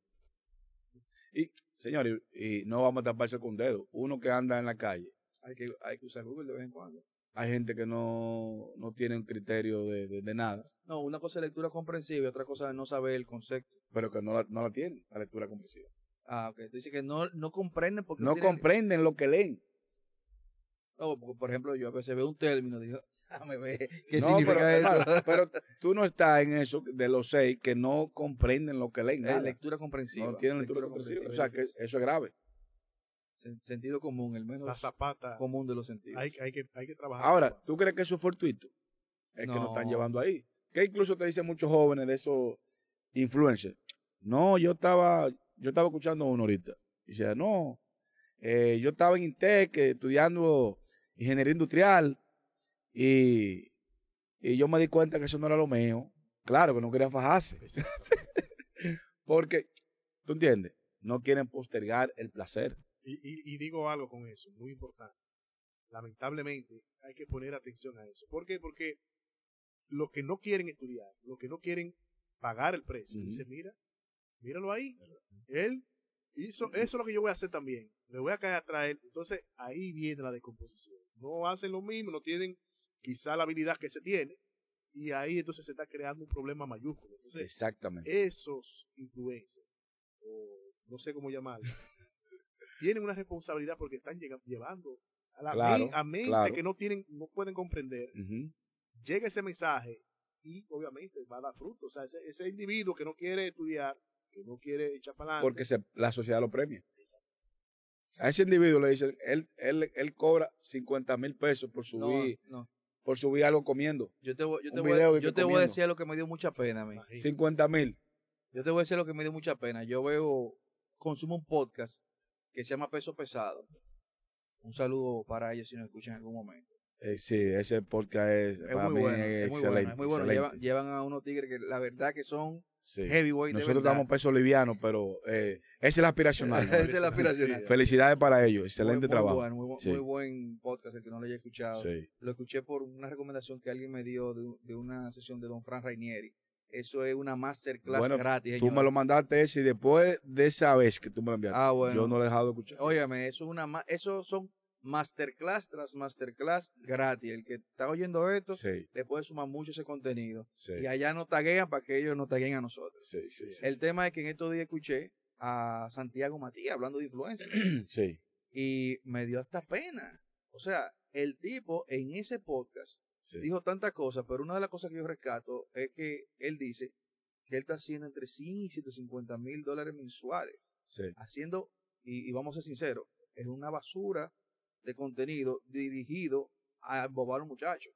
Y, señores, y no vamos a taparse con un dedo. Uno que anda en la calle, Hay que, hay que usar Google de vez en cuando. hay gente que no, no tiene un criterio de, de- de nada, No, una cosa es lectura comprensiva y otra cosa es no saber el concepto. pero que no la, no la tienen, la lectura comprensiva. Ah, ok. Tú dices que no, no comprenden porque No comprenden lo que leen. No, porque, por ejemplo, yo a veces veo un término y digo, déjame ver qué No, significa pero, esto. pero tú no estás en eso de los seis que no comprenden lo que leen. Nada. lectura comprensiva. No tienen lectura comprensiva. O sea, que eso es grave. Sen- Sentido común, el menos La zapata. común de los sentidos. Hay, hay, que, hay que trabajar. Ahora, zapata. ¿tú crees que eso es fortuito? Es que nos están llevando ahí. Que incluso te dicen muchos jóvenes de esos influencers. No, yo estaba, yo estaba escuchando uno ahorita. Y decía, no, eh, yo estaba en Intec eh, estudiando ingeniería industrial y, y yo me di cuenta que eso no era lo mío. Claro que no quería fajarse. Porque, ¿tú entiendes? No quieren postergar el placer. Y, y, y digo algo con eso, muy importante. Lamentablemente, hay que poner atención a eso. ¿Por qué? Porque los que no quieren estudiar, los que no quieren pagar el precio, Ujú. dicen, mira, míralo ahí. Él hizo, eso es lo que yo voy a hacer también. Me voy a caer atrás él. Entonces, ahí viene la descomposición. No hacen lo mismo, no tienen quizá la habilidad que se tiene. Y ahí entonces se está creando un problema mayúsculo. Entonces, Exactamente. esos influencers, o no sé cómo llamarlo, tienen una responsabilidad porque están llevando a la Claro, a mente claro. que no tienen, no pueden comprender, llega ese mensaje y obviamente va a dar fruto. O sea, ese, ese individuo que no quiere estudiar, que no quiere echar para adelante, porque se- la sociedad lo premia. A ese individuo le dicen, él, él, él cobra 50 mil pesos por subir, no. por subir algo comiendo. Yo te voy, yo te voy, yo te voy a decir lo que me dio mucha pena a mí. imagínate. 50 mil. Yo te voy a decir lo que me dio mucha pena. Yo veo, consumo un podcast que se llama Peso Pesado. Un saludo para ellos si nos escuchan en algún momento. Eh, sí, ese podcast es, Es para muy mí bueno, es es muy excelente. bueno, es muy bueno. Llevan, llevan a unos tigres que la verdad que son Sí. heavyweight Nosotros damos peso liviano, pero eh, ese es el aspiracional. ¿no? Ese es el aspiracional. Sí, Felicidades para ellos, excelente Muy- muy trabajo. muy, bu- Sí. muy buen podcast, el que no lo haya escuchado. Sí. Lo escuché por una recomendación que alguien me dio de, de una sesión de Don Fran Rainieri eso es una masterclass Bueno, gratis. Tú me lo mandaste ese y después de esa vez que tú me lo enviaste, Ah, bueno. yo no lo he dejado de escuchar. Óyame, eso es una ma- eso son masterclass tras masterclass gratis. El que está oyendo esto Sí, le puede sumar mucho ese contenido. sí, Y allá nos taguean para que ellos nos taguen a nosotros. sí. El tema es que en estos días escuché a Santiago Matías hablando de influencia Sí, y me dio hasta pena. O sea, el tipo en ese podcast sí. dijo tantas cosas, pero una de las cosas que yo rescato es que él dice que él está haciendo entre 100 y 150 mil dólares mensuales, sí. haciendo, y, y vamos a ser sinceros, es una basura de contenido dirigido a embobar a los muchachos,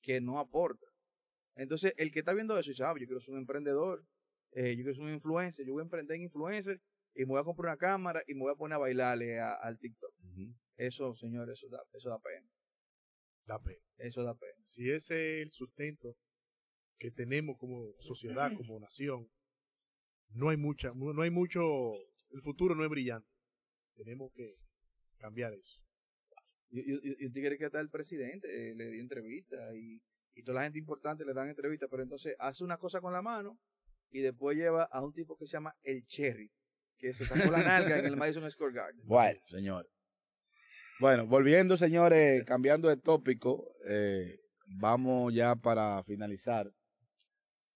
que no aporta. Entonces, el que está viendo eso y dice, ah, yo quiero ser un emprendedor, eh, yo quiero ser un influencer, yo voy a emprender en influencer y me voy a comprar una cámara y me voy a poner a bailarle a- al TikTok. Eso, señores, eso da, eso da pena. Da pena. Eso da pena. Si ese es el sustento que tenemos como sociedad, como nación, no hay mucha, no hay mucho, el futuro no es brillante. Tenemos que cambiar eso. Y, y, y- y usted quiere que hasta el presidente eh, le dio entrevista y, y toda la gente importante le dan entrevista, pero entonces hace una cosa con la mano y después lleva a un tipo que se llama el Cherry, que se sacó la nalga en el Madison Square Garden. Bueno, señores. Bueno, volviendo, señores, cambiando de tópico, eh, vamos ya para finalizar.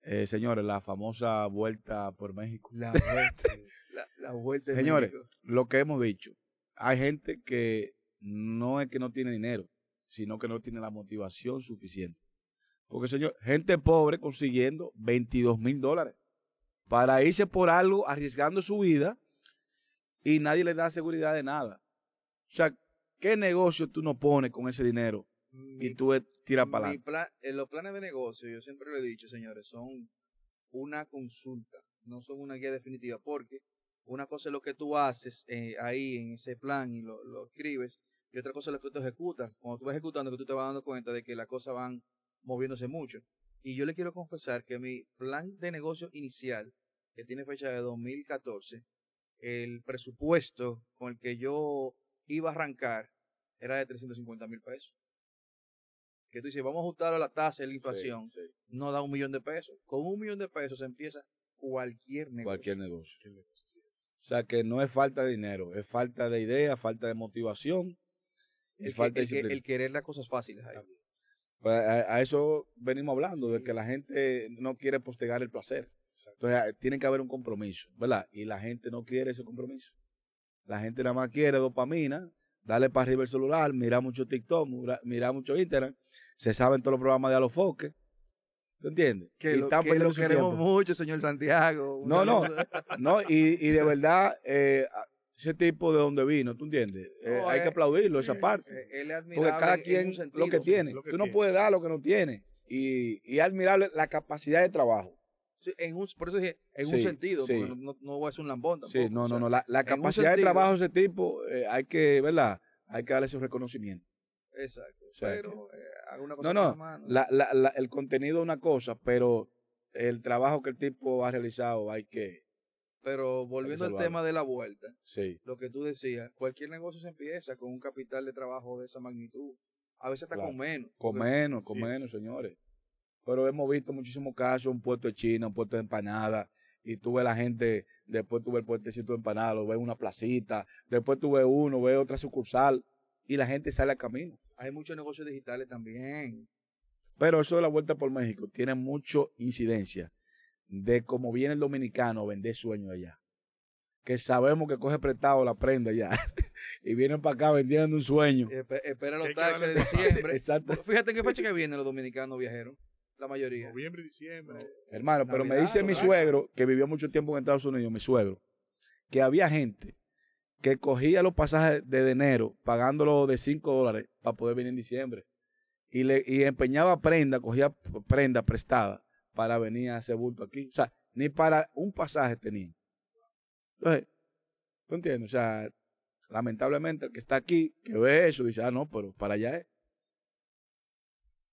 Eh, señores, la famosa vuelta por México. La vuelta, la, la vuelta Señores, México. lo que hemos dicho, hay gente que no es que no tiene dinero, sino que no tiene la motivación suficiente. Porque, señor, gente pobre consiguiendo 22 mil dólares para irse por algo, arriesgando su vida y nadie le da seguridad de nada. O sea, ¿qué negocio tú no pones con ese dinero y tú tiras para adelante? plan- eh, los planes de negocio, yo siempre lo he dicho, señores, son una consulta, no son una guía definitiva, porque una cosa es lo que tú haces eh, ahí en ese plan y lo, lo escribes, y otra cosa es lo que tú ejecutas. Cuando tú vas ejecutando, que tú te vas dando cuenta de que las cosas van moviéndose mucho. Y yo le quiero confesar que mi plan de negocio inicial, que tiene fecha de 2014, el presupuesto con el que yo iba a arrancar era de 350 mil pesos. Que tú dices, vamos a ajustarlo a la tasa de la inflación, Sí, sí, no da un millón de pesos. Con un millón de pesos empieza cualquier negocio. cualquier negocio. O sea, que no es falta de dinero, es falta de idea, falta de motivación y El, que- el, que- disciplina. el querer las cosas fáciles ahí. Pues a, a eso venimos hablando, de Sí, que la gente no quiere postergar el placer. Exacto. Entonces, tiene que haber un compromiso, ¿verdad? Y la gente no quiere ese compromiso. La gente nada más quiere dopamina, darle para arriba el celular, mirar mucho TikTok, mira- mucho Instagram, se saben todos los programas de Alofoque. ¿Tú entiendes? Que, Y lo, están que lo queremos tiempo. mucho, señor Santiago. No, no. No, y, y de verdad, eh, ese tipo de donde vino, ¿tú entiendes? Eh, No, hay eh, que aplaudirlo, esa parte. Eh, Él es Porque cada en- en quien lo que tiene. lo que Tú no tiene, puedes sí. dar lo que no tiene. Y, y es admirable la capacidad de trabajo. En un, por eso dije, en un sentido, sí. porque no, no, voy a ser un lambón tampoco. Sí, no, o no, sea, no. La, la capacidad de trabajo de ese tipo, eh, hay que, ¿verdad? Hay que darle su reconocimiento. Exacto. O sea, pero eh, haga una cosa No, no. la. La, la, la- el contenido es una cosa, pero el trabajo que el tipo ha realizado hay que. Pero volviendo al tema de la vuelta, Sí. lo que tú decías, cualquier negocio se empieza con un capital de trabajo de esa magnitud. A veces hasta Claro. con menos. Con menos, con menos, señores. Pero hemos visto muchísimos casos, un puesto de China, un puesto de empanada, y tú ves la gente, después tú ves el puestecito de empanada, lo ves una placita, después tú ves uno, ves otra sucursal, y la gente sale al camino. Hay muchos negocios digitales también. Pero eso de la vuelta por México tiene mucho incidencia de cómo viene el dominicano a vender sueños allá. Que sabemos que coge prestado la prenda ya. y vienen para acá vendiendo un sueño. Espe- espera los taxes de diciembre. Exacto. Fíjate en qué fecha que vienen los dominicanos viajeros. La mayoría. Noviembre y diciembre. Hermano, pero me dice mi suegro, que vivió mucho tiempo en Estados Unidos, mi suegro, que había gente que cogía los pasajes de enero pagándolo de 5 dólares para poder venir en diciembre. Y, le, y empeñaba prenda, cogía prenda prestada para venir a hacer bulto aquí. O sea, ni para un pasaje tenían. Entonces, ¿tú entiendes? O sea, lamentablemente el que está aquí, que ve eso, dice, ah, no, pero para allá es.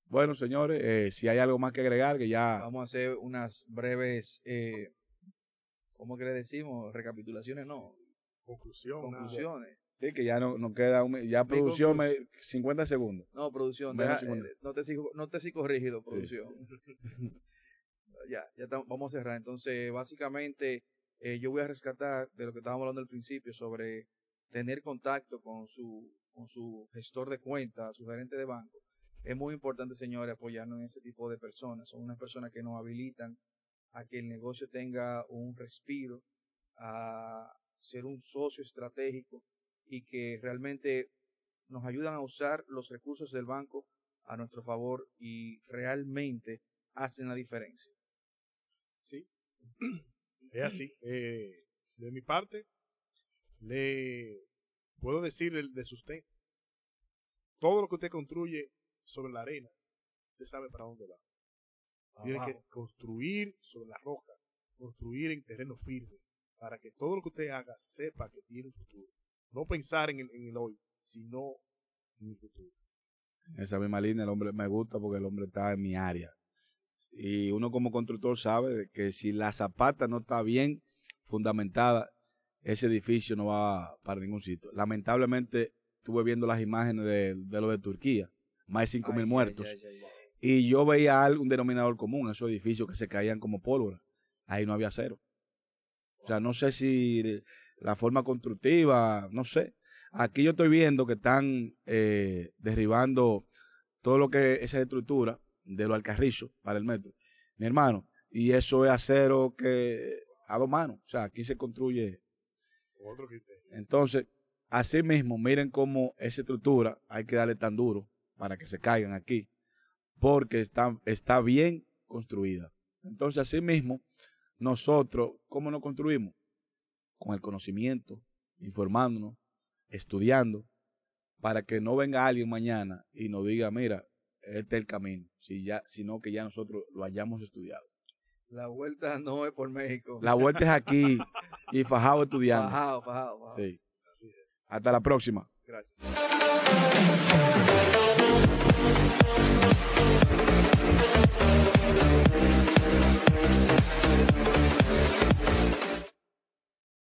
Bueno, señores, eh, si hay algo más que agregar, que ya... Vamos a hacer unas breves, eh, ¿cómo que le decimos? Recapitulaciones, no. Conclusión. nada. Conclusiones. Sí, que ya no, no queda, un- ya producción, me, conclus- 50 segundos. No, producción. Deja- eh, no, te sigo, no te sigo rígido, Sí, producción. ya, ya vamos a cerrar. Entonces, básicamente, eh, yo voy a rescatar de lo que estábamos hablando al principio sobre tener contacto con su, con su gestor de cuenta, su gerente de banco. Es muy importante, señores, apoyarnos en ese tipo de personas. Son unas personas que nos habilitan a que el negocio tenga un respiro, a ser un socio estratégico y que realmente nos ayudan a usar los recursos del banco a nuestro favor y realmente hacen la diferencia. Sí, es así. Eh, de mi parte, le puedo decir de, sustento. Todo lo que usted construye sobre la arena, usted sabe para dónde va. Tiene que construir sobre la roca, construir en terreno firme, para que todo lo que usted haga sepa que tiene un futuro. No pensar en el, en el hoy, sino en el futuro. Esa misma línea, el hombre me gusta porque el hombre está en mi área. Y uno como constructor sabe que si la zapata no está bien fundamentada, ese edificio no va para ningún sitio. Lamentablemente, estuve viendo las imágenes de, lo de Turquía, más de 5 mil muertos. y yo veía algo, un denominador común, esos edificios que se caían como pólvora. Ahí no había cero. O sea, no sé si la forma constructiva, no sé. Aquí yo estoy viendo que están eh, derribando todo lo que es esa estructura de los alcarrizos para el metro. Mi hermano, y eso es acero que a dos manos. O sea, aquí se construye. Otro Entonces, así mismo, miren cómo esa estructura hay que darle tan duro para que se caigan aquí, porque está, está bien construida. Entonces, así mismo, nosotros, ¿cómo nos construimos? Con el conocimiento, informándonos, estudiando, para que no venga alguien mañana y nos diga, mira, este es el camino, si ya, sino que ya nosotros lo hayamos estudiado. La vuelta no es por México. La vuelta es aquí y fajado estudiando. Fajado, fajado, fajado. Sí. Hasta la próxima. Gracias.